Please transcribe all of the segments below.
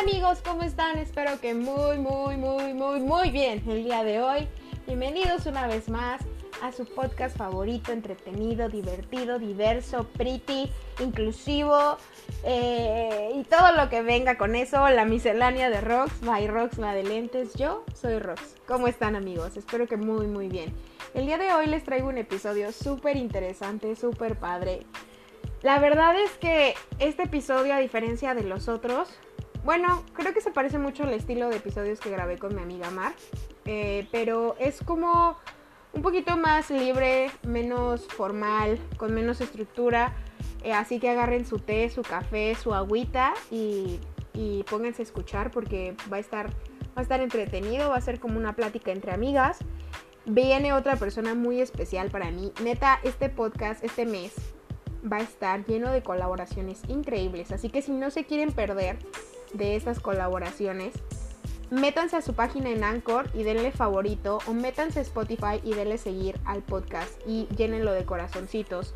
amigos, ¿cómo están? Espero que muy, muy, muy, muy, muy bien el día de hoy. Bienvenidos una vez más a su podcast favorito, entretenido, divertido, diverso, pretty, inclusivo eh, y todo lo que venga con eso, la miscelánea de Rox, by Rox, la de lentes. Yo soy Rox. ¿Cómo están amigos? Espero que muy, muy bien. El día de hoy les traigo un episodio súper interesante, súper padre. La verdad es que este episodio, a diferencia de los otros, bueno, creo que se parece mucho al estilo de episodios que grabé con mi amiga Mar, eh, pero es como un poquito más libre, menos formal, con menos estructura. Eh, así que agarren su té, su café, su agüita y, y, pónganse a escuchar porque va a, estar, va a estar entretenido, va a ser como una plática entre amigas. Viene otra persona muy especial para mí. Neta, este podcast, este mes, va a estar lleno de colaboraciones increíbles. Así que si no se quieren perder de estas colaboraciones, métanse a su página en Anchor y denle favorito o métanse a Spotify y denle seguir al podcast y llénenlo de corazoncitos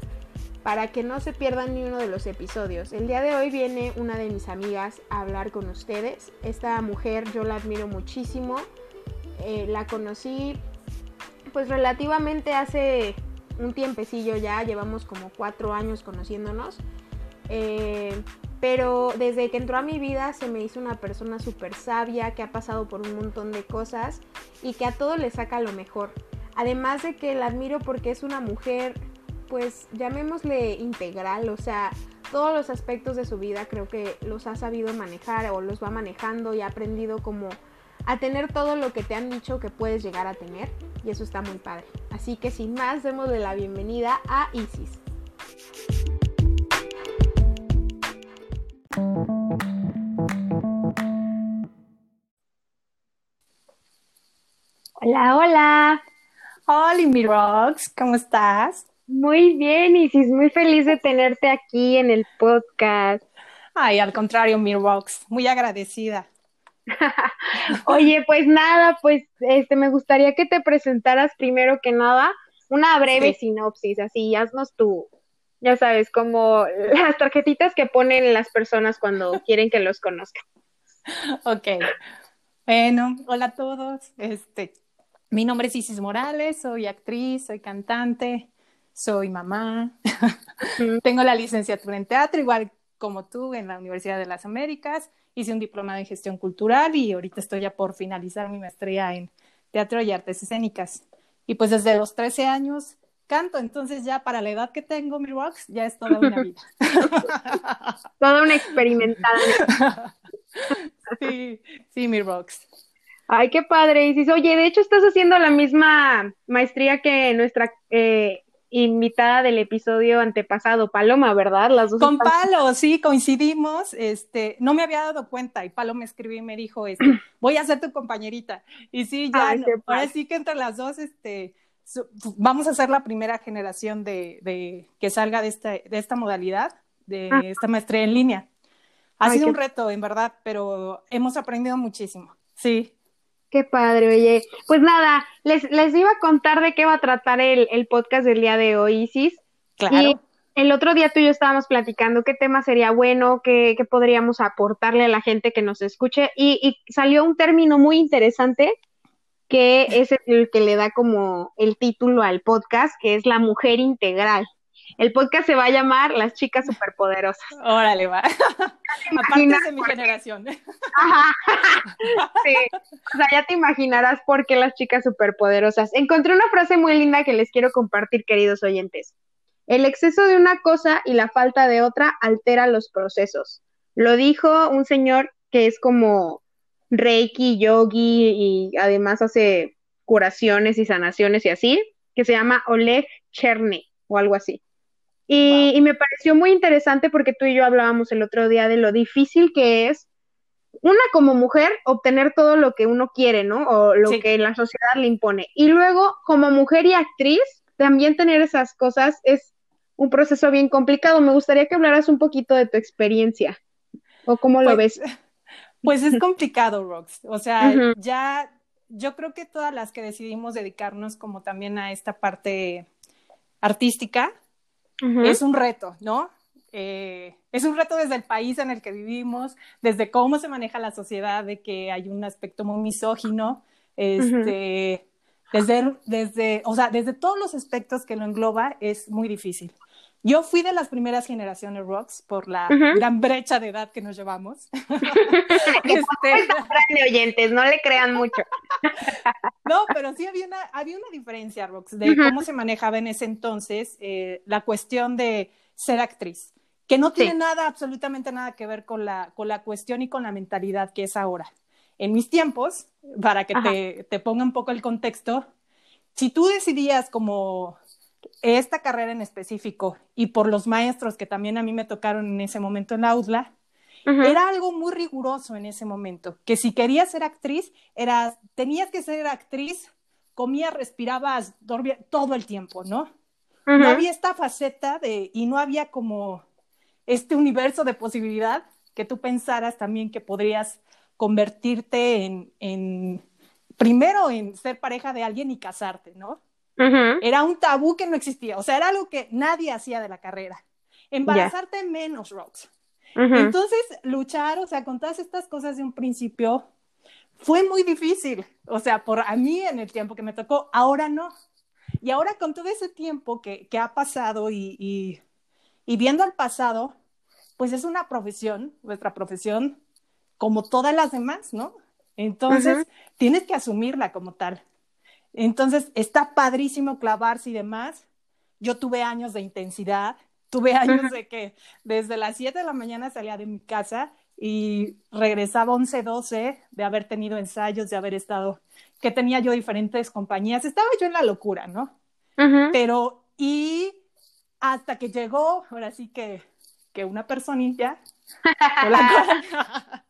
para que no se pierdan ni uno de los episodios. El día de hoy viene una de mis amigas a hablar con ustedes. Esta mujer yo la admiro muchísimo. Eh, la conocí pues relativamente hace un tiempecillo ya, llevamos como cuatro años conociéndonos. Eh, pero desde que entró a mi vida se me hizo una persona súper sabia, que ha pasado por un montón de cosas y que a todo le saca lo mejor. Además de que la admiro porque es una mujer, pues llamémosle integral, o sea, todos los aspectos de su vida creo que los ha sabido manejar o los va manejando y ha aprendido como a tener todo lo que te han dicho que puedes llegar a tener y eso está muy padre. Así que sin más, démosle la bienvenida a Isis. Hola, hola. Hola, mi Rox, ¿cómo estás? Muy bien, Isis, muy feliz de tenerte aquí en el podcast. Ay, al contrario, mi Rox, muy agradecida. Oye, pues nada, pues este me gustaría que te presentaras primero que nada una breve sinopsis, así haznos tú, ya sabes, como las tarjetitas que ponen las personas cuando quieren que los conozcan. Ok. Bueno, hola a todos. Este, mi nombre es Isis Morales, soy actriz, soy cantante, soy mamá. Tengo la licenciatura en teatro, igual como tú, en la Universidad de las Américas hice un diplomado en gestión cultural y ahorita estoy ya por finalizar mi maestría en teatro y artes escénicas. Y pues desde los 13 años canto, entonces ya para la edad que tengo, mi rocks, ya es toda una vida. toda una experimentada. sí, sí, mi rocks. Ay, qué padre, Isis. Oye, de hecho estás haciendo la misma maestría que nuestra eh, invitada del episodio antepasado, Paloma, ¿verdad? Las dos Con Palo, sí, coincidimos. Este, no me había dado cuenta y Palo me escribió y me dijo, este, voy a ser tu compañerita. Y sí, ya, ahora sí que entre las dos, este, vamos a ser la primera generación de, de que salga de esta, de esta modalidad, de ah. esta maestría en línea. Ha sido un reto, en verdad, pero hemos aprendido muchísimo. Sí. Qué padre, oye. Pues nada, les, les iba a contar de qué va a tratar el, el podcast del día de hoy, Isis. Claro. Y el otro día tú y yo estábamos platicando qué tema sería bueno, qué, qué podríamos aportarle a la gente que nos escuche. Y, y salió un término muy interesante que es el que le da como el título al podcast, que es la mujer integral. El podcast se va a llamar Las chicas superpoderosas. Órale, va. Aparte de mi generación. Ajá. Sí. O sea, ya te imaginarás por qué las chicas superpoderosas. Encontré una frase muy linda que les quiero compartir, queridos oyentes. El exceso de una cosa y la falta de otra altera los procesos. Lo dijo un señor que es como Reiki, yogi y además hace curaciones y sanaciones y así, que se llama Oleg Cherny o algo así. Y, me pareció muy interesante porque tú y yo hablábamos el otro día de lo difícil que es, una como mujer, obtener todo lo que uno quiere, ¿no? O lo que la sociedad le impone. Y luego, como mujer y actriz, también tener esas cosas es un proceso bien complicado. Me gustaría que hablaras un poquito de tu experiencia o cómo lo pues, ves. Pues es complicado, Rox. O sea, ya yo creo que todas las que decidimos dedicarnos como también a esta parte artística, es un reto, ¿no? eh, es un reto desde el país en el que vivimos, desde cómo se maneja la sociedad, de que hay un aspecto muy misógino, este, desde, desde, o sea, desde todos los aspectos que lo engloba, es muy difícil. Yo fui de las primeras generaciones rocks por la gran brecha de edad que nos llevamos. este... oyentes, no le crean mucho. no, pero sí había una, había una diferencia, rocks, de cómo se manejaba en ese entonces eh, la cuestión de ser actriz, que no tiene nada, absolutamente nada que ver con la, con la cuestión y con la mentalidad que es ahora. En mis tiempos, para que te, te ponga un poco el contexto, si tú decidías como esta carrera en específico y por los maestros que también a mí me tocaron en ese momento en la UDLA, era algo muy riguroso en ese momento, que si querías ser actriz, eras, tenías que ser actriz, comías, respirabas, dormías todo el tiempo, ¿no? No había esta faceta de, y no había como este universo de posibilidad que tú pensaras también que podrías convertirte en, en primero en ser pareja de alguien y casarte, ¿no? Era un tabú que no existía, o sea, era algo que nadie hacía de la carrera. Embarazarte menos, Rox. Entonces, luchar, o sea, con todas estas cosas de un principio, fue muy difícil. O sea, por a mí en el tiempo que me tocó, ahora no. Y ahora con todo ese tiempo que, que ha pasado y, y, y, viendo al pasado, pues es una profesión, nuestra profesión, como todas las demás, ¿no? Entonces, tienes que asumirla como tal. Entonces, está padrísimo clavarse y demás. Yo tuve años de intensidad, tuve años de que desde las 7 de la mañana salía de mi casa y regresaba 11, 12 de haber tenido ensayos, de haber estado, que tenía yo diferentes compañías. Estaba yo en la locura, ¿no? Pero, y hasta que llegó, ahora sí que, que una personilla,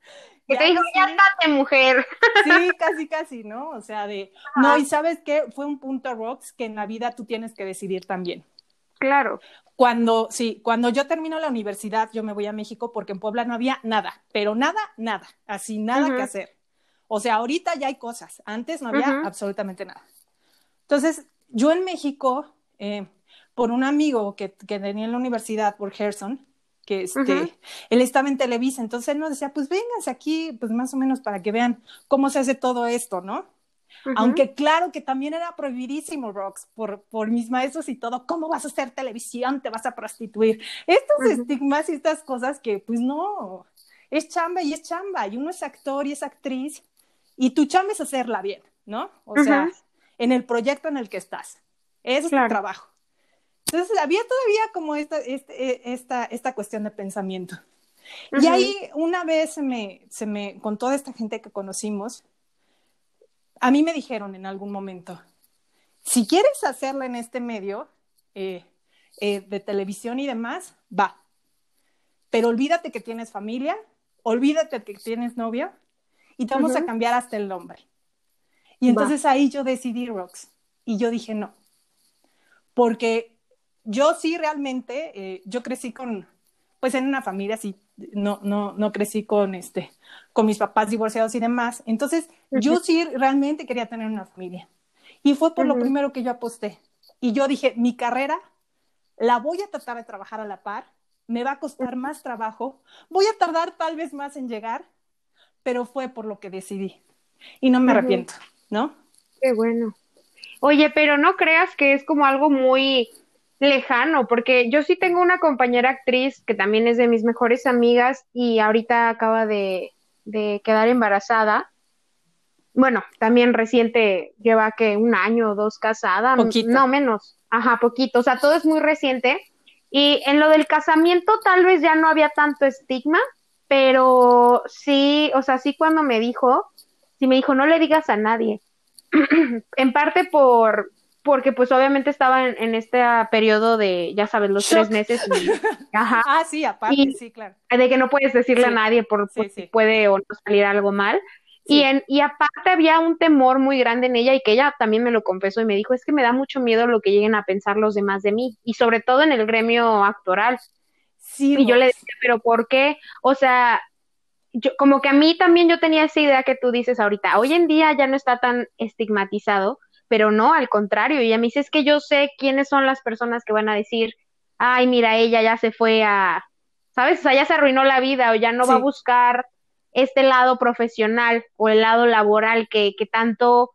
Que te dijo, ya estate, mujer. Sí, casi, casi, ¿no? O sea, de, no, y sabes qué, fue un punto, Rox, que en la vida tú tienes que decidir también. Claro. Cuando, sí, cuando yo termino la universidad, yo me voy a México porque en Puebla no había nada, pero nada, nada, así nada que hacer. O sea, ahorita ya hay cosas, antes no había absolutamente nada. Entonces, yo en México, eh, por un amigo que, que tenía en la universidad, por Gerson, que este, él estaba en Televisa, entonces él nos decía, pues vénganse aquí, pues más o menos para que vean cómo se hace todo esto, ¿no? Aunque claro que también era prohibidísimo, Rox, por, por mis maestros y todo, ¿cómo vas a hacer televisión? ¿Te vas a prostituir? Estos estigmas y estas cosas que, pues no, es chamba y es chamba, y uno es actor y es actriz, y tu chamba es hacerla bien, ¿no? O sea, en el proyecto en el que estás. Ese es tu trabajo. Entonces había todavía como esta, este, e, esta, esta cuestión de pensamiento. Y ahí una vez se me, se me, con toda esta gente que conocimos, a mí me dijeron en algún momento, si quieres hacerla en este medio eh, eh, de televisión y demás, va. Pero olvídate que tienes familia, olvídate que tienes novia y te vamos a cambiar hasta el nombre. Y entonces ahí yo decidí Rox y yo dije no, porque yo sí realmente, eh, yo crecí con, pues en una familia así, no, no, no crecí con este, con mis papás divorciados y demás. Entonces, yo sí realmente quería tener una familia. Y fue por lo primero que yo aposté. Y yo dije, mi carrera la voy a tratar de trabajar a la par, me va a costar más trabajo, voy a tardar tal vez más en llegar, pero fue por lo que decidí. Y no me arrepiento, ¿no? Qué bueno. Oye, pero no creas que es como algo muy lejano, porque yo sí tengo una compañera actriz que también es de mis mejores amigas y ahorita acaba de, quedar embarazada. Bueno, también reciente, lleva que un año o dos casada, no menos, ajá, poquito, o sea, todo es muy reciente. Y en lo del casamiento tal vez ya no había tanto estigma, pero sí, o sea, sí cuando me dijo, sí me dijo, no le digas a nadie. en parte por, porque pues obviamente estaba en, este periodo de, ya sabes, los tres meses. ajá. Ah, sí, aparte, sí, claro. De que no puedes decirle a nadie por, si puede o no salir algo mal. Y, en, y aparte había un temor muy grande en ella y que ella también me lo confesó y me dijo, es que me da mucho miedo lo que lleguen a pensar los demás de mí y sobre todo en el gremio actoral. Sí, y yo le decía, pero ¿por qué? O sea, yo, como que a mí también yo tenía esa idea que tú dices ahorita, hoy en día ya no está tan estigmatizado, pero no, al contrario, y a mí sí es que yo sé quiénes son las personas que van a decir, ay, mira, ella ya se fue a, ¿sabes? O sea, ya se arruinó la vida o ya no va a buscar este lado profesional o el lado laboral que, que tanto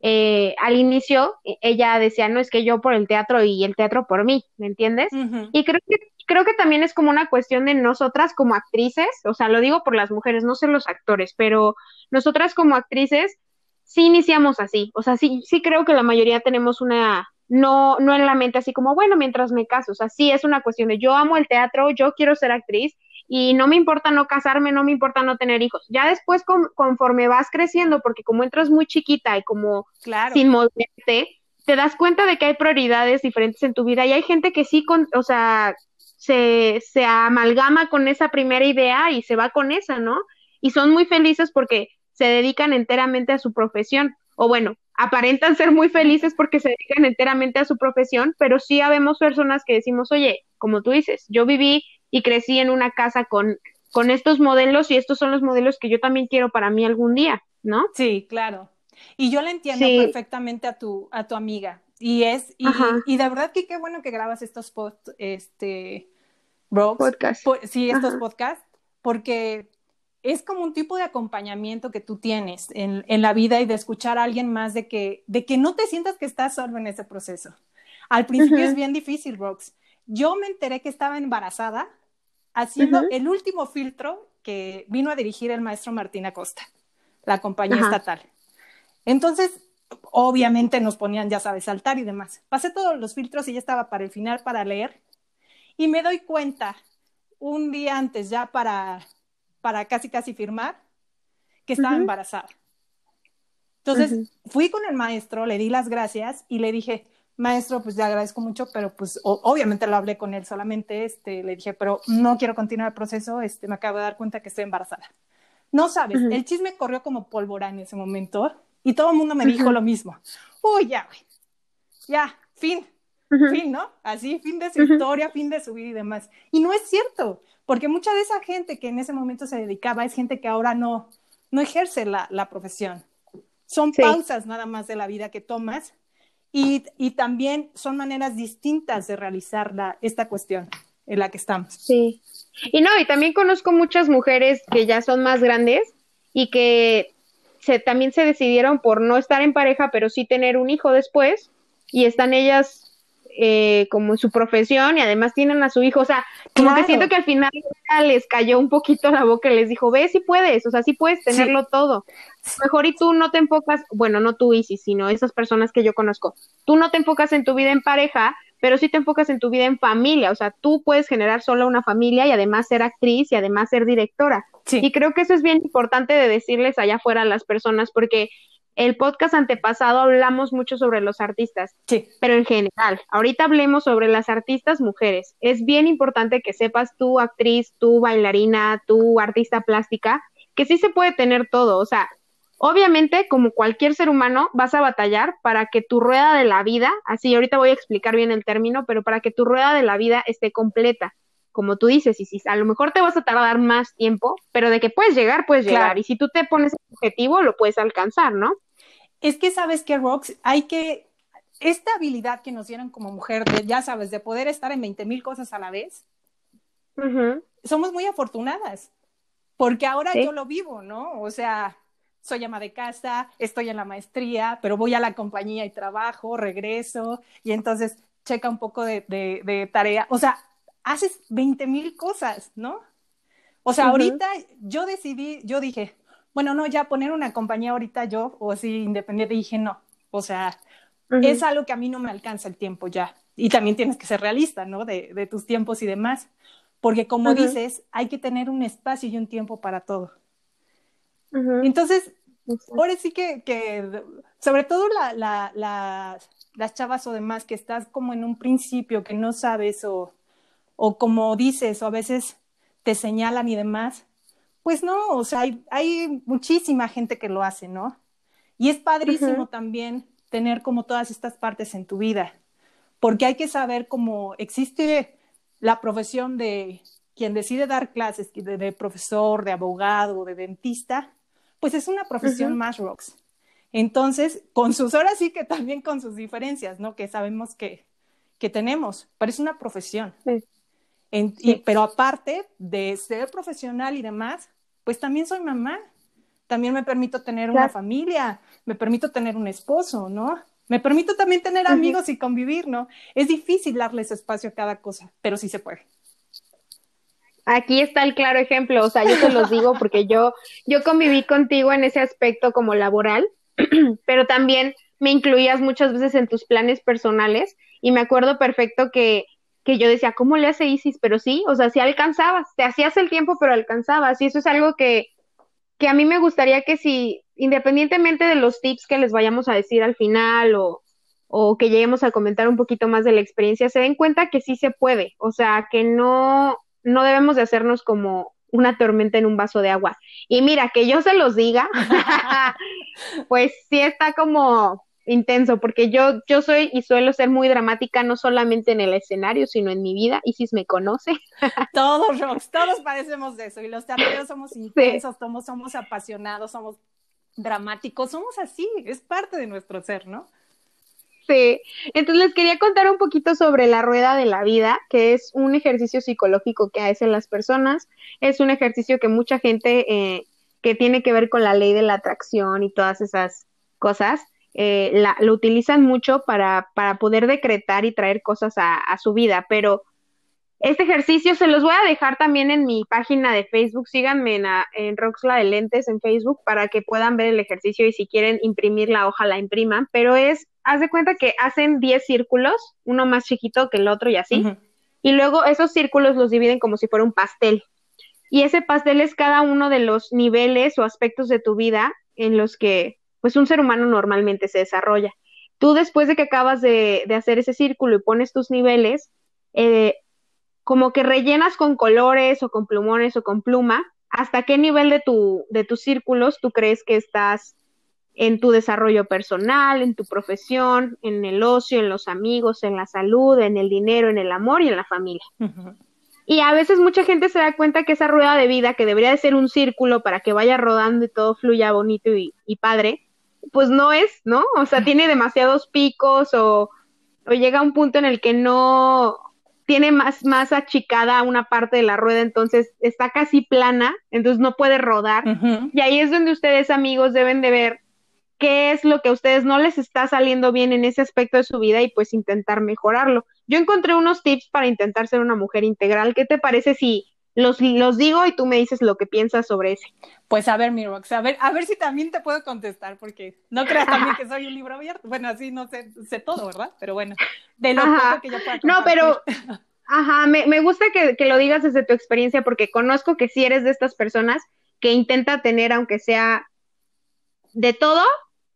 eh, al inicio e, ella decía, no, es que yo por el teatro y el teatro por mí, ¿me entiendes? Y creo que, creo que también es como una cuestión de nosotras como actrices, o sea, lo digo por las mujeres, no sé los actores, pero nosotras como actrices sí iniciamos así, o sea, sí, sí creo que la mayoría tenemos una, no, no en la mente así como, bueno, mientras me caso, o sea, sí es una cuestión de yo amo el teatro, yo quiero ser actriz y no me importa no casarme, no me importa no tener hijos. Ya después conforme vas creciendo, porque como entras muy chiquita y como sin moverte, te das cuenta de que hay prioridades diferentes en tu vida y hay gente que sí, con, o sea, se, se amalgama con esa primera idea y se va con esa, ¿no? Y son muy felices porque se dedican enteramente a su profesión. O bueno, aparentan ser muy felices porque se dedican enteramente a su profesión, pero sí habemos personas que decimos, oye, como tú dices, yo viví y crecí en una casa con, con estos modelos y estos son los modelos que yo también quiero para mí algún día, ¿no? Sí, claro. Y yo le entiendo perfectamente a tu, a tu amiga. Y es, y, y, de verdad que qué bueno que grabas estos post, este, podcasts. sí, estos podcasts, porque es como un tipo de acompañamiento que tú tienes en, en, la vida y de escuchar a alguien más de que, de que no te sientas que estás solo en ese proceso. Al principio es bien difícil, Rox. Yo me enteré que estaba embarazada haciendo el último filtro que vino a dirigir el maestro Martín Acosta, la compañía estatal. Entonces, obviamente nos ponían, ya sabes, saltar y demás. Pasé todos los filtros y ya estaba para el final para leer y me doy cuenta un día antes ya para, para casi casi firmar que estaba embarazada. Entonces fui con el maestro, le di las gracias y le dije, maestro, pues le agradezco mucho, pero pues obviamente lo hablé con él solamente, este, le dije, pero no quiero continuar el proceso, este, me acabo de dar cuenta que estoy embarazada. No sabes, el chisme corrió como pólvora en ese momento y todo el mundo me dijo lo mismo. Uy, ya, güey, ya, fin, fin, ¿no? Así, fin de su historia, fin de su vida y demás. Y no es cierto, porque mucha de esa gente que en ese momento se dedicaba es gente que ahora no, no ejerce la, la profesión. Son pausas nada más de la vida que tomas y, y, también son maneras distintas de realizar la, esta cuestión en la que estamos. Sí. Y no, y también conozco muchas mujeres que ya son más grandes y que se, también se decidieron por no estar en pareja, pero sí tener un hijo después, y están ellas eh, como en su profesión y además tienen a su hijo, o sea, como que siento que al final les cayó un poquito la boca y les dijo, ve si puedes, o sea, sí puedes tenerlo todo. Mejor y tú no te enfocas, bueno, no tú Isis, sino esas personas que yo conozco, tú no te enfocas en tu vida en pareja, pero sí te enfocas en tu vida en familia, o sea, tú puedes generar solo una familia y además ser actriz y además ser directora. Y creo que eso es bien importante de decirles allá afuera a las personas, porque el podcast antepasado hablamos mucho sobre los artistas, sí. pero en general, ahorita hablemos sobre las artistas mujeres. Es bien importante que sepas tú, actriz, tú, bailarina, tú, artista plástica, que sí se puede tener todo. O sea, obviamente, como cualquier ser humano, vas a batallar para que tu rueda de la vida, así ahorita voy a explicar bien el término, pero para que tu rueda de la vida esté completa. Como tú dices, y si a lo mejor te vas a tardar más tiempo, pero de que puedes llegar, puedes llegar. Y si tú te pones el objetivo, lo puedes alcanzar, ¿no? Es que sabes que, Rox, hay que, esta habilidad que nos dieron como mujer, ya sabes, de poder estar en 20 mil cosas a la vez, somos muy afortunadas, porque ahora yo lo vivo, ¿no? O sea, soy ama de casa, estoy en la maestría, pero voy a la compañía y trabajo, regreso, y entonces checa un poco de, de, tarea. O sea, haces 20 mil cosas, ¿no? O sea, ahorita yo decidí, yo dije, bueno, no, ya poner una compañía ahorita yo, o así independiente, dije no, o sea, es algo que a mí no me alcanza el tiempo ya. Y también tienes que ser realista, ¿no? De, de tus tiempos y demás. Porque como dices, hay que tener un espacio y un tiempo para todo. Entonces, ahora sí que, que sobre todo la, la, la, las chavas o demás que estás como en un principio que no sabes o, o como dices o a veces te señalan y demás, pues no, o sea, hay, muchísima gente que lo hace, ¿no? Y es padrísimo también tener como todas estas partes en tu vida, porque hay que saber cómo existe la profesión de quien decide dar clases, de, profesor, de abogado, de dentista, pues es una profesión más rocks. Entonces, con sus horas sí que también con sus diferencias, ¿no? Que sabemos que, que tenemos, pero es una profesión. pero aparte de ser profesional y demás, pues también soy mamá. También me permito tener una familia, me permito tener un esposo, ¿no? Me permito también tener amigos y convivir, ¿no? Es difícil darles espacio a cada cosa, pero sí se puede. Aquí está el claro ejemplo, o sea, yo te los digo porque yo, yo conviví contigo en ese aspecto como laboral, pero también me incluías muchas veces en tus planes personales y me acuerdo perfecto que, que yo decía, ¿cómo le hace Isis? Pero sí, o sea, sí alcanzabas, te hacías el tiempo, pero alcanzabas y eso es algo que, que a mí me gustaría que si, independientemente de los tips que les vayamos a decir al final o, o que lleguemos a comentar un poquito más de la experiencia, se den cuenta que sí se puede, o sea, que no, no debemos de hacernos como una tormenta en un vaso de agua. Y mira, que yo se los diga, pues sí está como intenso, porque yo, yo soy y suelo ser muy dramática, no solamente en el escenario, sino en mi vida. y si me conoce. todos, Rox, todos parecemos de eso. Y los teatreros somos intensos, somos, somos apasionados, somos dramáticos, somos así, es parte de nuestro ser, ¿no? Sí, entonces les quería contar un poquito sobre la rueda de la vida, que es un ejercicio psicológico que hacen las personas. Es un ejercicio que mucha gente eh, que tiene que ver con la ley de la atracción y todas esas cosas, eh, la, lo utilizan mucho para, para poder decretar y traer cosas a, a su vida, pero este ejercicio se los voy a dejar también en mi página de Facebook. Síganme en, en Roxla de Lentes en Facebook para que puedan ver el ejercicio y si quieren imprimir la hoja la impriman. Pero es, haz de cuenta que hacen 10 círculos, uno más chiquito que el otro y así. Y luego esos círculos los dividen como si fuera un pastel. Y ese pastel es cada uno de los niveles o aspectos de tu vida en los que pues un ser humano normalmente se desarrolla. Tú después de que acabas de, de hacer ese círculo y pones tus niveles, eh, como que rellenas con colores o con plumones o con pluma, hasta qué nivel de, tu, de tus círculos tú crees que estás en tu desarrollo personal, en tu profesión, en el ocio, en los amigos, en la salud, en el dinero, en el amor y en la familia. Y a veces mucha gente se da cuenta que esa rueda de vida, que debería de ser un círculo para que vaya rodando y todo fluya bonito y, y padre, pues no es, ¿no? O sea, tiene demasiados picos o, o llega a un punto en el que no, tiene más, más achicada una parte de la rueda, entonces está casi plana, entonces no puede rodar. Y ahí es donde ustedes, amigos, deben de ver qué es lo que a ustedes no les está saliendo bien en ese aspecto de su vida y pues intentar mejorarlo. Yo encontré unos tips para intentar ser una mujer integral. ¿Qué te parece si los, los digo y tú me dices lo que piensas sobre ese? Pues a ver, mi Rox, a ver, a ver si también te puedo contestar, porque no creas también que soy un libro abierto. Bueno, así no sé, sé todo, ¿verdad? Pero bueno, de lo que yo pueda No, pero, ajá, me, me gusta que, que, lo digas desde tu experiencia, porque conozco que si eres de estas personas que intenta tener, aunque sea de todo,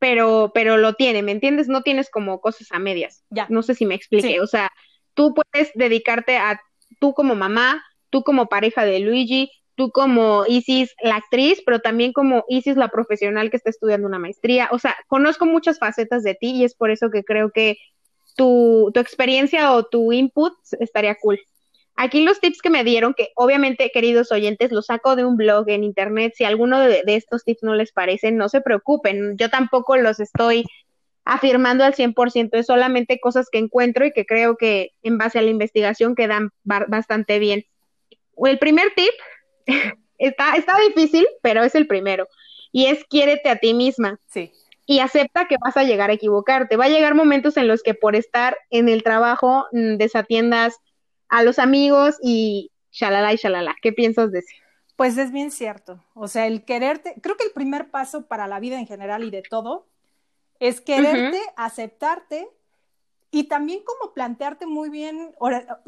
pero, pero lo tiene, ¿me entiendes? No tienes como cosas a medias. Ya. No sé si me expliqué. O sea, tú puedes dedicarte a tú como mamá, tú como pareja de Luigi, tú como Isis la actriz, pero también como Isis la profesional que está estudiando una maestría. O sea, conozco muchas facetas de ti y es por eso que creo que tu, tu experiencia o tu input estaría cool. Aquí los tips que me dieron, que obviamente, queridos oyentes, los saco de un blog en internet. Si alguno de, estos tips no les parecen, no se preocupen. Yo tampoco los estoy afirmando al 100%, es solamente cosas que encuentro y que creo que en base a la investigación quedan bastante bien. El primer tip está, está difícil, pero es el primero. Y es quiérete a ti misma. Sí. Y acepta que vas a llegar a equivocarte. Va a llegar momentos en los que por estar en el trabajo mm, desatiendas a los amigos y shalala y shalala. ¿Qué piensas de eso? Pues es bien cierto. O sea, el quererte, creo que el primer paso para la vida en general y de todo es quererte, aceptarte y también como plantearte muy bien,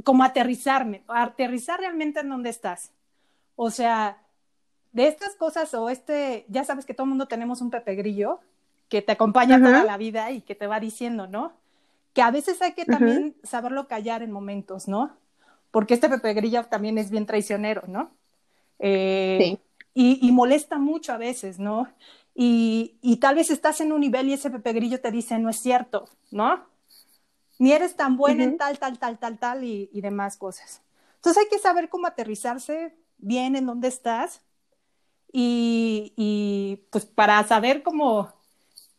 como aterrizarme, aterrizar realmente en dónde estás. O sea, de estas cosas o este, ya sabes que todo el mundo tenemos un Pepe Grillo que te acompaña toda la vida y que te va diciendo, ¿no? Que a veces hay que también saberlo callar en momentos, ¿no? Porque este Pepe Grillo también es bien traicionero, ¿no? Eh, sí. Y, y, molesta mucho a veces, ¿no? Y, y, tal vez estás en un nivel y ese Pepe Grillo te dice, no es cierto, ¿no? Ni eres tan buena en tal, tal, tal, tal, tal y, y demás cosas. Entonces hay que saber cómo aterrizarse, bien en dónde estás y, y, pues para saber cómo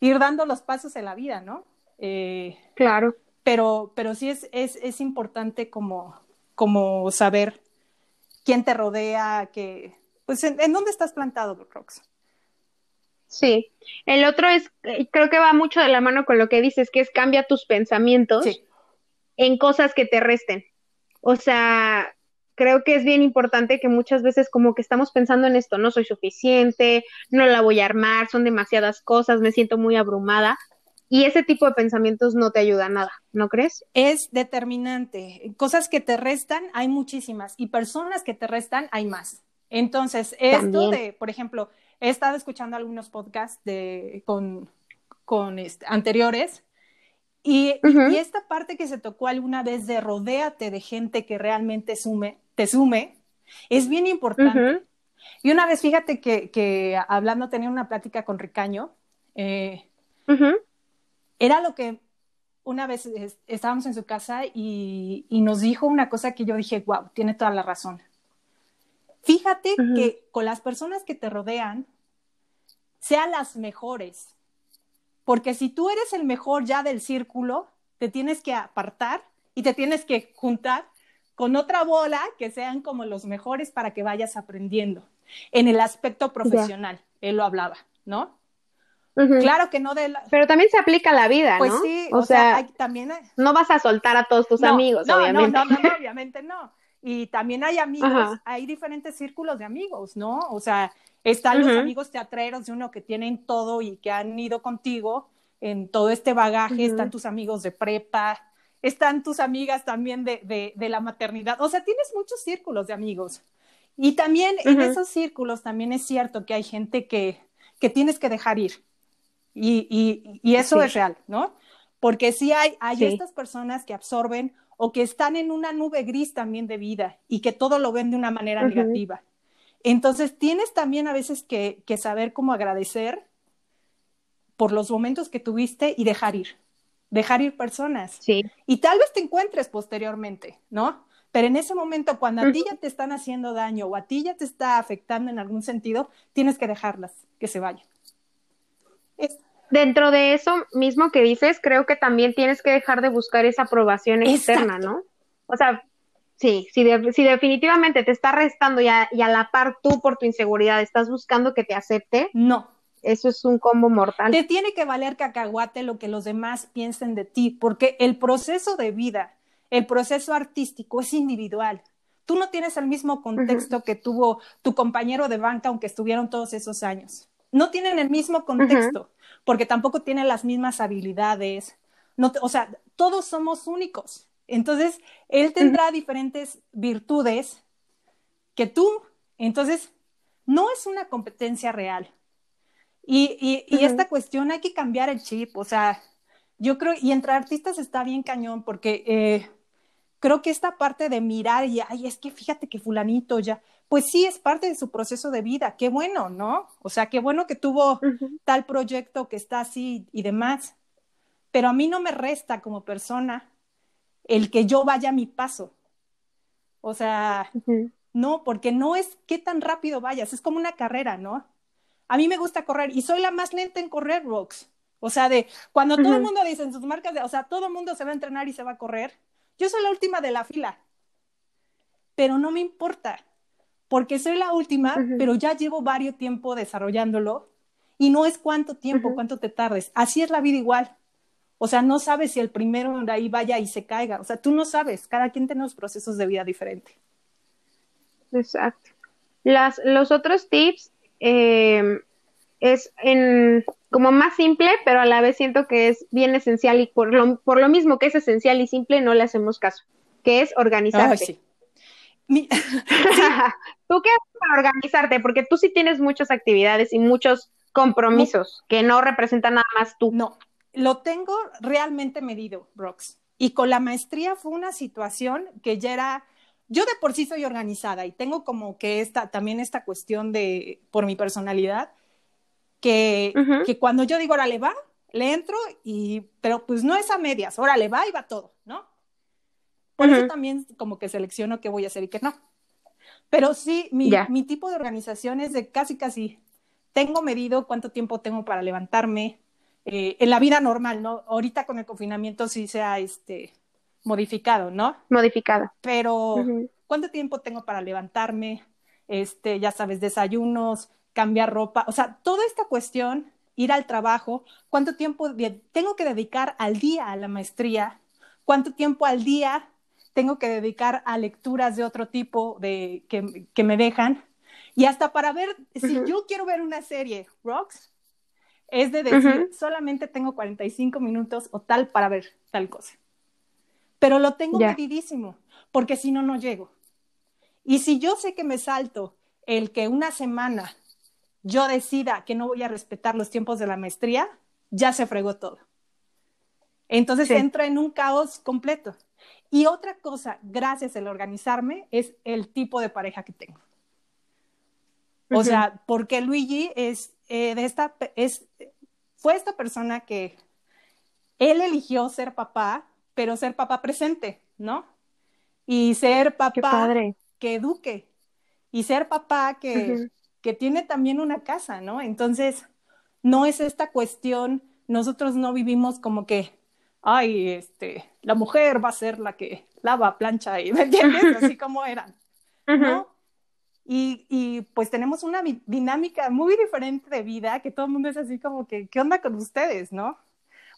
ir dando los pasos en la vida, ¿no? Eh, claro. Pero, pero sí es, es, es importante como, como saber quién te rodea, que, pues, ¿en, dónde estás plantado, Rox? Sí, el otro es, eh, creo que va mucho de la mano con lo que dices, que es cambia tus pensamientos en cosas que te resten. O sea, creo que es bien importante que muchas veces como que estamos pensando en esto, no soy suficiente, no la voy a armar, son demasiadas cosas, me siento muy abrumada. Y ese tipo de pensamientos no te ayuda a nada, ¿no crees? Es determinante. Cosas que te restan, hay muchísimas. Y personas que te restan, hay más. Entonces, esto de, por ejemplo, he estado escuchando algunos podcasts de, con, con este, anteriores y, y, esta parte que se tocó alguna vez de rodéate de gente que realmente sume, te sume, es bien importante. Y una vez, fíjate que, que, hablando, tenía una plática con Ricaño, eh, era lo que una vez estábamos en su casa y, y, nos dijo una cosa que yo dije, wow, tiene toda la razón. Fíjate que con las personas que te rodean, sean las mejores. Porque si tú eres el mejor ya del círculo, te tienes que apartar y te tienes que juntar con otra bola que sean como los mejores para que vayas aprendiendo en el aspecto profesional. Él lo hablaba, ¿no? Claro que no de la... Pero también se aplica a la vida, pues ¿no? Pues sí, o, sea, también... No vas a soltar a todos tus amigos, no, obviamente. No, no, no, obviamente no. Y también hay amigos, hay diferentes círculos de amigos, ¿no? O sea, están los amigos teatreros de uno que tienen todo y que han ido contigo en todo este bagaje, están tus amigos de prepa, están tus amigas también de, de, la maternidad, o sea, tienes muchos círculos de amigos. Y también en esos círculos también es cierto que hay gente que, que tienes que dejar ir. Y, y, y eso es real, ¿no? Porque sí hay, hay estas personas que absorben o que están en una nube gris también de vida y que todo lo ven de una manera negativa. Entonces tienes también a veces que, que saber cómo agradecer por los momentos que tuviste y dejar ir dejar ir personas. Sí. Y tal vez te encuentres posteriormente, ¿no? Pero en ese momento, cuando a ti ya te están haciendo daño o a ti ya te está afectando en algún sentido, tienes que dejarlas, que se vayan. Dentro de eso mismo que dices, creo que también tienes que dejar de buscar esa aprobación externa, ¿no? O sea, sí, si, si definitivamente te está restando y a, y a la par tú por tu inseguridad estás buscando que te acepte, no, eso es un combo mortal. Te tiene que valer cacahuate lo que los demás piensen de ti, porque el proceso de vida, el proceso artístico es individual. Tú no tienes el mismo contexto que tuvo tu compañero de banca, aunque estuvieron todos esos años. No tienen el mismo contexto, porque tampoco tienen las mismas habilidades. No o sea, todos somos únicos. Entonces, él tendrá diferentes virtudes que tú. Entonces, no es una competencia real. Y, y, esta cuestión hay que cambiar el chip, o sea, yo creo, y entre artistas está bien cañón, porque eh, creo que esta parte de mirar y, ay, es que fíjate que fulanito ya, pues sí, es parte de su proceso de vida, qué bueno, ¿no? O sea, qué bueno que tuvo tal proyecto que está así y demás, pero a mí no me resta como persona el que yo vaya a mi paso. O sea, no, porque no es qué tan rápido vayas, es como una carrera, ¿no? A mí me gusta correr y soy la más lenta en correr, Rox. O sea, de cuando todo el mundo dice en sus marcas, de, o sea, todo el mundo se va a entrenar y se va a correr, yo soy la última de la fila. Pero no me importa, porque soy la última, pero ya llevo varios tiempo desarrollándolo y no es cuánto tiempo, cuánto te tardes. Así es la vida igual. O sea, no sabes si el primero de ahí vaya y se caiga. O sea, tú no sabes. Cada quien tiene los procesos de vida diferente. Exacto. Las, los otros tips eh, es en, como más simple, pero a la vez siento que es bien esencial y por lo, por lo mismo que es esencial y simple no le hacemos caso, que es organizarte. ¿Tú qué haces para organizarte? Porque tú sí tienes muchas actividades y muchos compromisos que no representan nada más tú. No, lo tengo realmente medido, Brooks. Y con la maestría fue una situación que ya era yo de por sí soy organizada y tengo como que esta, también esta cuestión de, por mi personalidad, que, que cuando yo digo, órale, va, le entro y, pero pues no es a medias, órale, va y va todo, ¿no? Por eso también como que selecciono qué voy a hacer y qué no. Pero sí, mi, mi tipo de organización es de casi, casi, tengo medido cuánto tiempo tengo para levantarme, eh, en la vida normal, ¿no? Ahorita con el confinamiento sí sea, este, modificado, ¿no? Modificado. Pero, ¿cuánto tiempo tengo para levantarme? Este, ya sabes, desayunos, cambiar ropa, o sea, toda esta cuestión, ir al trabajo, cuánto tiempo tengo que dedicar al día a la maestría, cuánto tiempo al día tengo que dedicar a lecturas de otro tipo de, que, que me dejan. Y hasta para ver, si yo quiero ver una serie, Rocks, es de decir, solamente tengo 45 minutos o tal para ver tal cosa. Pero lo tengo medidísimo, porque si no, no llego. Y si yo sé que me salto el que una semana yo decida que no voy a respetar los tiempos de la maestría, ya se fregó todo. Entonces entra en un caos completo. Y otra cosa, gracias al organizarme, es el tipo de pareja que tengo. O sea, porque Luigi es eh, de esta, es, fue esta persona que él eligió ser papá, pero ser papá presente, ¿no? Y ser papá que eduque. Y ser papá que, que tiene también una casa, ¿no? Entonces, no es esta cuestión, nosotros no vivimos como que, ay, este, la mujer va a ser la que lava, plancha y, ¿me entiendes? Así como eran, ¿no? Y, y, pues tenemos una dinámica muy diferente de vida que todo el mundo es así como que, ¿qué onda con ustedes, no?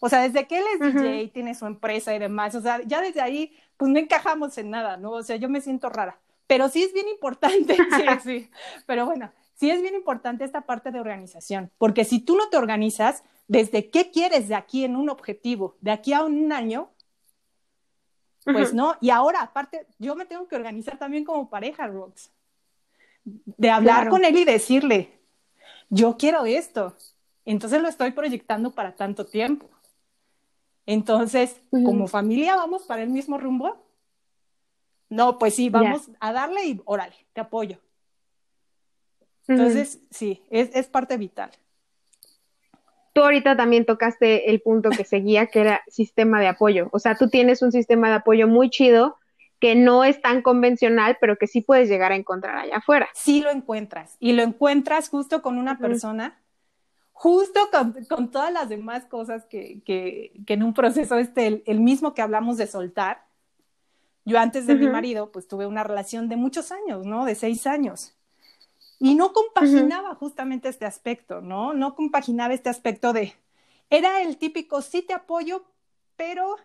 O sea, desde que él es DJ, tiene su empresa y demás, o sea, ya desde ahí, pues no encajamos en nada, ¿no? O sea, yo me siento rara. Pero sí es bien importante, sí, sí. Pero bueno, sí es bien importante esta parte de organización, porque si tú no te organizas, desde qué quieres de aquí en un objetivo, de aquí a un año, pues no. Y ahora, aparte, yo me tengo que organizar también como pareja, Rox de hablar con él y decirle, yo quiero esto. Entonces lo estoy proyectando para tanto tiempo. Entonces, como familia, ¿vamos para el mismo rumbo? No, pues sí, vamos a darle y órale, te apoyo. Entonces, sí, es, es parte vital. Tú ahorita también tocaste el punto que seguía, que era sistema de apoyo. O sea, tú tienes un sistema de apoyo muy chido que no es tan convencional, pero que sí puedes llegar a encontrar allá afuera. Sí lo encuentras y lo encuentras justo con una persona, justo con, todas las demás cosas que, que, en un proceso este, el, mismo que hablamos de soltar. Yo antes de mi marido, pues tuve una relación de muchos años, ¿no? De seis años. Y no compaginaba justamente este aspecto, ¿no? No compaginaba este aspecto de, era el típico, sí te apoyo, pero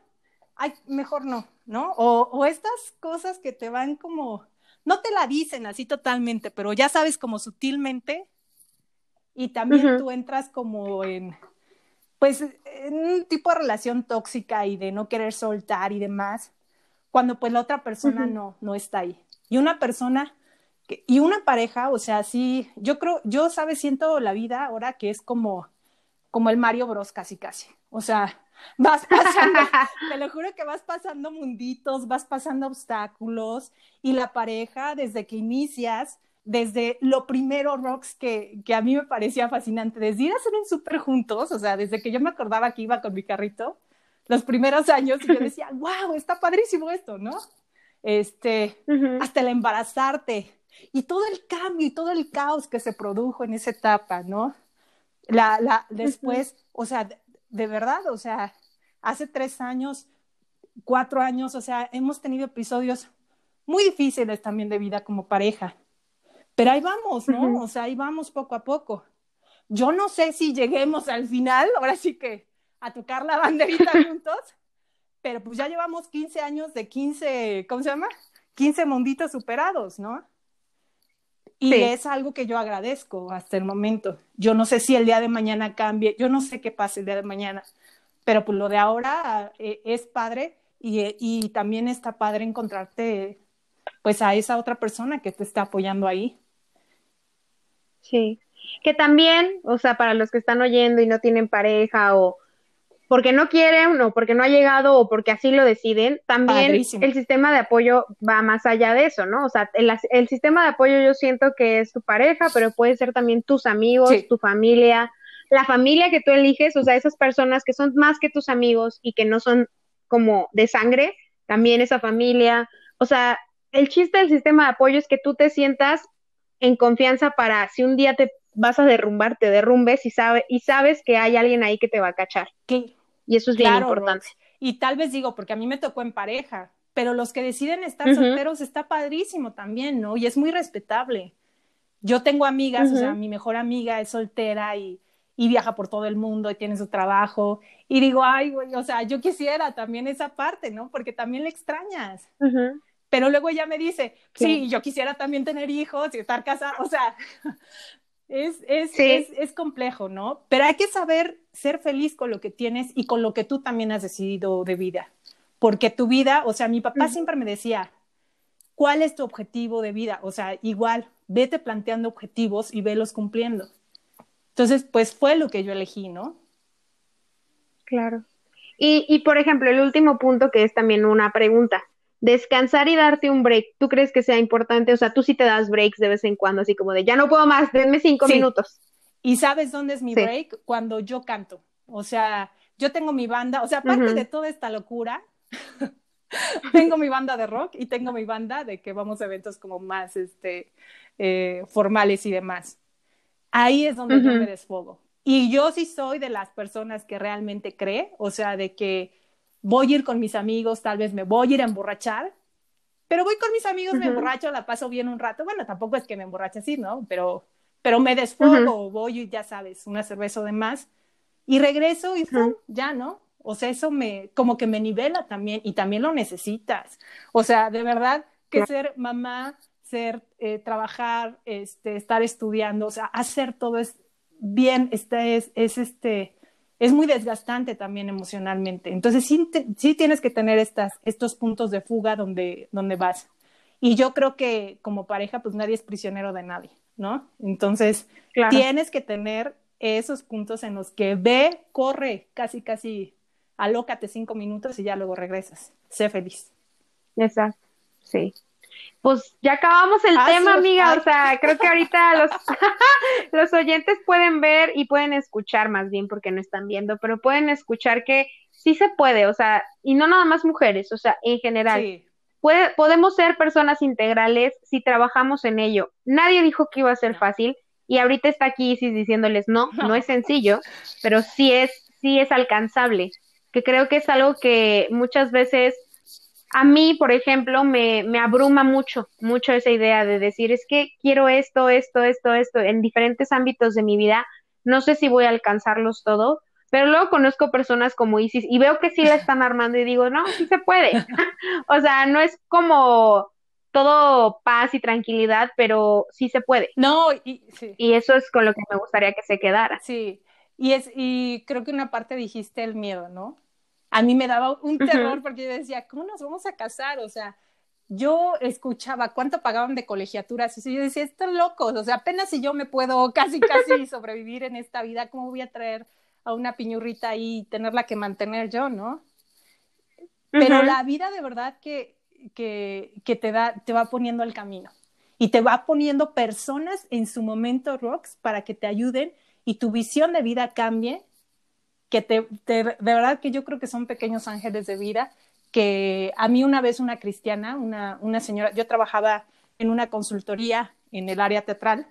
ay, mejor no, ¿no? O, estas cosas que te van como, no te la dicen así totalmente, pero ya sabes como sutilmente y también tú entras como en, pues, en un tipo de relación tóxica y de no querer soltar y demás, cuando pues la otra persona no, no está ahí. Y una persona, y una pareja, o sea, sí, yo creo, yo, sabes, siento la vida ahora que es como, como el Mario Bros casi casi. O sea, Vas pasando, te lo juro que vas pasando munditos, vas pasando obstáculos y la pareja desde que inicias, desde lo primero, Rox, que, que a mí me parecía fascinante, desde ir a hacer un súper juntos, o sea, desde que yo me acordaba que iba con mi carrito, los primeros años, y yo decía, wow, está padrísimo esto, ¿no? Este, hasta el embarazarte y todo el cambio y todo el caos que se produjo en esa etapa, ¿no? La, la, después, o sea, de verdad, o sea, hace tres años, cuatro años, o sea, hemos tenido episodios muy difíciles también de vida como pareja. Pero ahí vamos, ¿no? O sea, ahí vamos poco a poco. Yo no sé si lleguemos al final, ahora sí que a tocar la banderita juntos, pero pues ya llevamos 15 años de 15, ¿cómo se llama? 15 munditos superados, ¿no? Y es algo que yo agradezco hasta el momento. Yo no sé si el día de mañana cambie, yo no sé qué pase el día de mañana, pero pues lo de ahora eh, es padre y, y, también está padre encontrarte pues a esa otra persona que te está apoyando ahí. Sí, que también, o sea, para los que están oyendo y no tienen pareja o porque no quieren o porque no ha llegado o porque así lo deciden, también el sistema de apoyo va más allá de eso, ¿no? O sea, el, sistema de apoyo yo siento que es tu pareja, pero puede ser también tus amigos, tu familia, la familia que tú eliges, o sea, esas personas que son más que tus amigos y que no son como de sangre, también esa familia, o sea, el chiste del sistema de apoyo es que tú te sientas en confianza para si un día te vas a derrumbar, te derrumbes y, sabe, y sabes que hay alguien ahí que te va a cachar. Y eso es bien importante. Y tal vez digo, porque a mí me tocó en pareja, pero los que deciden estar solteros está padrísimo también, ¿no? Y es muy respetable. Yo tengo amigas, o sea, mi mejor amiga es soltera y, y, viaja por todo el mundo y tiene su trabajo. Y digo, ay, güey, o sea, yo quisiera también esa parte, ¿no? Porque también le extrañas. Pero luego ella me dice, sí. yo quisiera también tener hijos y estar casada, o sea, es, es, es, es, complejo, ¿no? Pero hay que saber ser feliz con lo que tienes y con lo que tú también has decidido de vida. Porque tu vida, o sea, mi papá siempre me decía, ¿cuál es tu objetivo de vida? O sea, igual, vete planteando objetivos y velos cumpliendo. Entonces, pues fue lo que yo elegí, ¿no? Claro. Y, y por ejemplo, el último punto que es también una pregunta descansar y darte un break, ¿tú crees que sea importante? O sea, tú sí te das breaks de vez en cuando, así como de, ya no puedo más, denme cinco minutos. ¿Y sabes dónde es mi break? Cuando yo canto. O sea, yo tengo mi banda, o sea, aparte de toda esta locura, tengo mi banda de rock y tengo mi banda de que vamos a eventos como más este, eh, formales y demás. Ahí es donde yo me desfogo. Y yo sí soy de las personas que realmente cree, o sea, de que voy a ir con mis amigos, tal vez me voy a ir a emborrachar, pero voy con mis amigos, me emborracho, la paso bien un rato. Bueno, tampoco es que me emborrache así, ¿no? Pero, pero me desfogo, voy y ya sabes, una cerveza de más, y regreso y ya, ¿no? O sea, eso me, como que me nivela también, y también lo necesitas. O sea, de verdad que ser mamá, ser, eh, trabajar, este, estar estudiando, o sea, hacer todo es bien, este es, es este, es muy desgastante también emocionalmente. Entonces sí, sí tienes que tener estas, estos puntos de fuga donde, donde vas. Y yo creo que como pareja, pues nadie es prisionero de nadie, ¿no? Entonces tienes que tener esos puntos en los que ve, corre, casi, casi, alócate cinco minutos y ya luego regresas. Sé feliz. Exacto, sí. Pues ya acabamos el tema, amiga. O sea, creo que ahorita los, los oyentes pueden ver y pueden escuchar más bien porque no están viendo, pero pueden escuchar que sí se puede, o sea, y no nada más mujeres, o sea, en general. Puede, podemos ser personas integrales si trabajamos en ello. Nadie dijo que iba a ser fácil y ahorita está aquí Isis diciéndoles no, no es sencillo, pero sí es, sí es alcanzable, que creo que es algo que muchas veces a mí, por ejemplo, me, me, abruma mucho, mucho esa idea de decir, es que quiero esto, esto, esto, esto, en diferentes ámbitos de mi vida, no sé si voy a alcanzarlos todo, pero luego conozco personas como Isis y veo que sí la están armando y digo, no, sí se puede. o sea, no es como todo paz y tranquilidad, pero sí se puede. No, y, y eso es con lo que me gustaría que se quedara. Sí, y, es, y creo que una parte dijiste el miedo, ¿no? a mí me daba un terror porque yo decía, ¿cómo nos vamos a casar? O sea, yo escuchaba cuánto pagaban de colegiaturas y yo decía, están locos, o sea, apenas si yo me puedo casi, casi sobrevivir en esta vida, ¿cómo voy a traer a una piñurrita y tenerla que mantener yo, no? Pero la vida de verdad que, que, que, te, da, te va poniendo el camino y te va poniendo personas en su momento, Rox, para que te ayuden y tu visión de vida cambie que te, de verdad que yo creo que son pequeños ángeles de vida, que a mí una vez una cristiana, una, una señora, yo trabajaba en una consultoría en el área teatral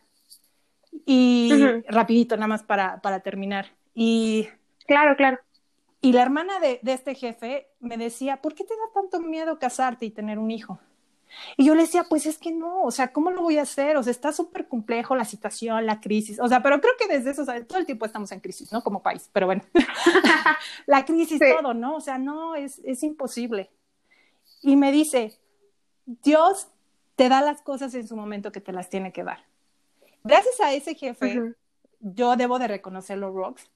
y rapidito nada más para, para terminar. Y claro, claro. Y la hermana de, de, este jefe me decía, ¿por qué te da tanto miedo casarte y tener un hijo? Y yo le decía, pues es que no, o sea, ¿cómo lo voy a hacer? O sea, está súper complejo la situación, la crisis, o sea, pero creo que desde eso, o sea, todo el tiempo estamos en crisis, ¿no? Como país, pero bueno, la crisis, todo, ¿no? O sea, no, es, es imposible. Y me dice, Dios te da las cosas en su momento que te las tiene que dar. Gracias a ese jefe, yo debo de reconocerlo, Rox,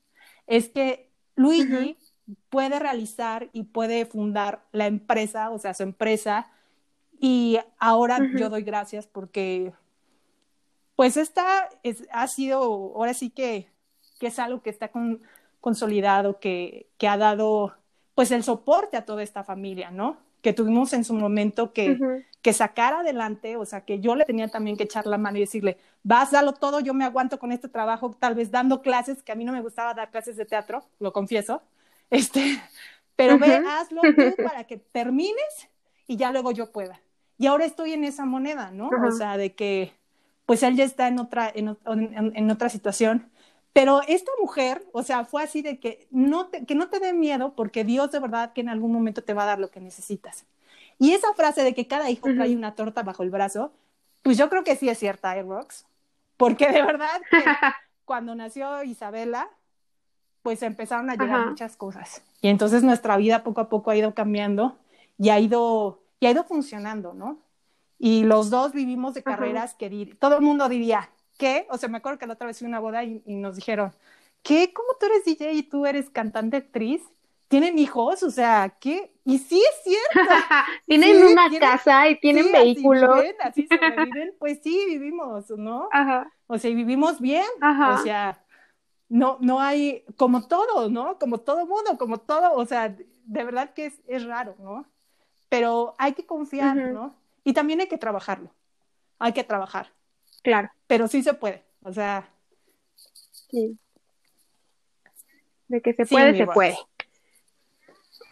es que Luigi puede realizar y puede fundar la empresa, o sea, su empresa, y ahora yo doy gracias porque, pues esta es, ha sido, ahora sí que, que es algo que está consolidado, que, que, ha dado, pues, el soporte a toda esta familia, ¿no? Que tuvimos en su momento que, que sacar adelante, o sea, que yo le tenía también que echar la mano y decirle, vas, dalo todo, yo me aguanto con este trabajo, tal vez dando clases, que a mí no me gustaba dar clases de teatro, lo confieso, este, pero ve, hazlo tú para que termines y ya luego yo pueda. Y ahora estoy en esa moneda, ¿no? O sea, de que pues él ya está en otra, en, en, otra situación. Pero esta mujer, o sea, fue así de que no, te, que no te dé miedo porque Dios de verdad que en algún momento te va a dar lo que necesitas. Y esa frase de que cada hijo trae una torta bajo el brazo, pues yo creo que sí es cierta, ¿eh, Rox? Porque de verdad, que cuando nació Isabela, pues empezaron a llegar muchas cosas. Y entonces nuestra vida poco a poco ha ido cambiando y ha ido, y ha ido funcionando, ¿no? Y los dos vivimos de carreras que todo el mundo diría, ¿qué? O sea, me acuerdo que la otra vez fui a una boda y, nos dijeron, ¿qué? ¿Cómo tú eres DJ y tú eres cantante actriz? ¿Tienen hijos? O sea, ¿qué? Y sí es cierto. tienen una casa y tienen vehículos. Así, viven, Pues sí, vivimos, ¿no? Ajá. O sea, y vivimos bien. Ajá. O sea, no, no hay, como todo, ¿no? Como todo mundo, como todo, o sea, de verdad que es, es raro, ¿no? Pero hay que confiar, ¿no? Y también hay que trabajarlo. Hay que trabajar. Claro. Pero sí se puede. O sea. Sí. De que se puede, se puede.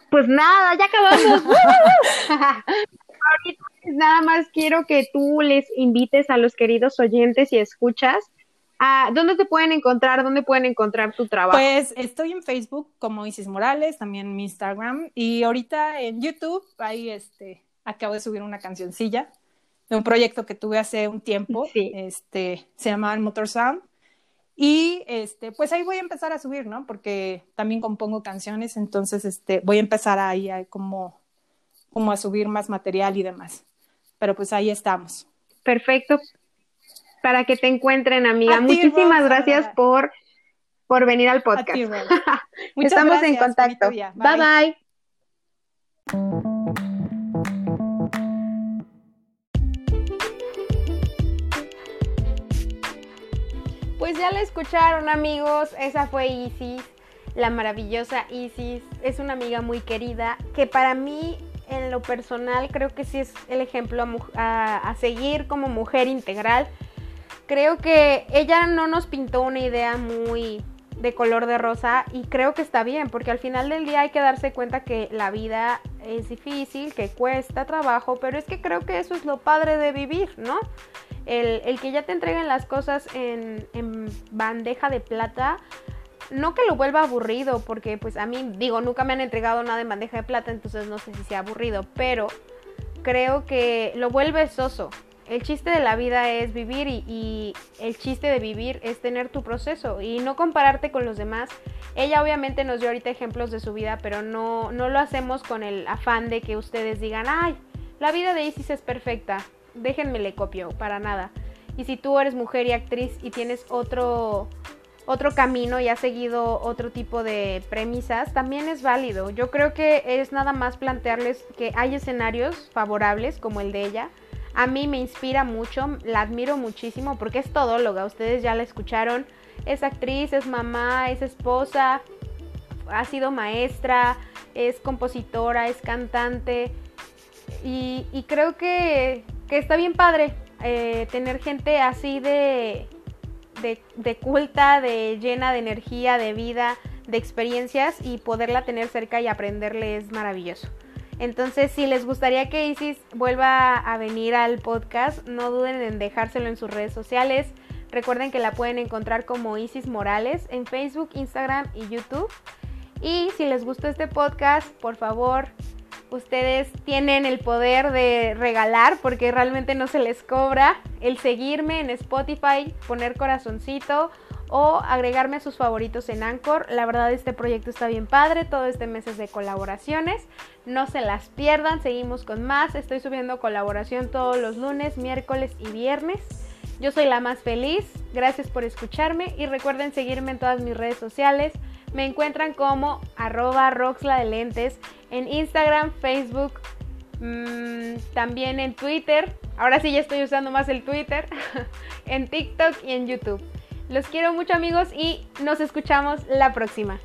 Pues nada, ya acabamos. nada más quiero que tú les invites a los queridos oyentes y escuchas a ¿Dónde te pueden encontrar? ¿Dónde pueden encontrar tu trabajo? Pues estoy en Facebook como Isis Morales, también en mi Instagram y ahorita en YouTube, ahí este, acabo de subir una cancioncilla de un proyecto que tuve hace un tiempo, este, se llama Motor Sound. Y este, pues ahí voy a empezar a subir, ¿no? Porque también compongo canciones, entonces este, voy a empezar ahí a como, como a subir más material y demás. Pero pues ahí estamos. Perfecto. Para que te encuentren, amiga. Muchísimas gracias por, por venir al podcast. Estamos en contacto. bye. bye. Pues ya la escucharon amigos, esa fue Isis, la maravillosa Isis. Es una amiga muy querida que para mí en lo personal creo que sí es el ejemplo a, seguir como mujer integral. Creo que ella no nos pintó una idea muy de color de rosa y creo que está bien porque al final del día hay que darse cuenta que la vida es difícil, que cuesta trabajo, pero es que creo que eso es lo padre de vivir, ¿no? el, que ya te entreguen las cosas en, bandeja de plata, no que lo vuelva aburrido, porque pues a mí digo, nunca me han entregado nada en bandeja de plata, entonces no sé si sea aburrido, pero creo que lo vuelve soso. El chiste de la vida es vivir y, el chiste de vivir es tener tu proceso y no compararte con los demás. Ella obviamente nos dio ahorita ejemplos de su vida, pero no, no lo hacemos con el afán de que ustedes digan, ay, la vida de Isis es perfecta déjenme le copio, para nada. Y si tú eres mujer y actriz y tienes otro, otro camino y has seguido otro tipo de premisas, también es válido. Yo creo que es nada más plantearles que hay escenarios favorables como el de ella. A mí me inspira mucho, la admiro muchísimo porque es todóloga, ustedes ya la escucharon. Es actriz, es mamá, es esposa, ha sido maestra, es compositora, es cantante. Y, creo que que está bien padre eh, tener gente así de, de, culta, de llena de energía, de vida, de experiencias y poderla tener cerca y aprenderle es maravilloso. Entonces, si les gustaría que Isis vuelva a venir al podcast, no duden en dejárselo en sus redes sociales. Recuerden que la pueden encontrar como Isis Morales en Facebook, Instagram y YouTube. Y si les gustó este podcast, por favor, ustedes tienen el poder de regalar porque realmente no se les cobra el seguirme en Spotify, poner corazoncito o agregarme a sus favoritos en Anchor. La verdad este proyecto está bien padre, todo este mes es de colaboraciones. No se las pierdan, seguimos con más. Estoy subiendo colaboración todos los lunes, miércoles y viernes. Yo soy la más feliz, gracias por escucharme y recuerden seguirme en todas mis redes sociales. Me encuentran como arroba roxla de lentes en Instagram, Facebook, mm, también en Twitter. Ahora sí ya estoy usando más el Twitter, en TikTok y en YouTube. Los quiero mucho amigos y nos escuchamos la próxima.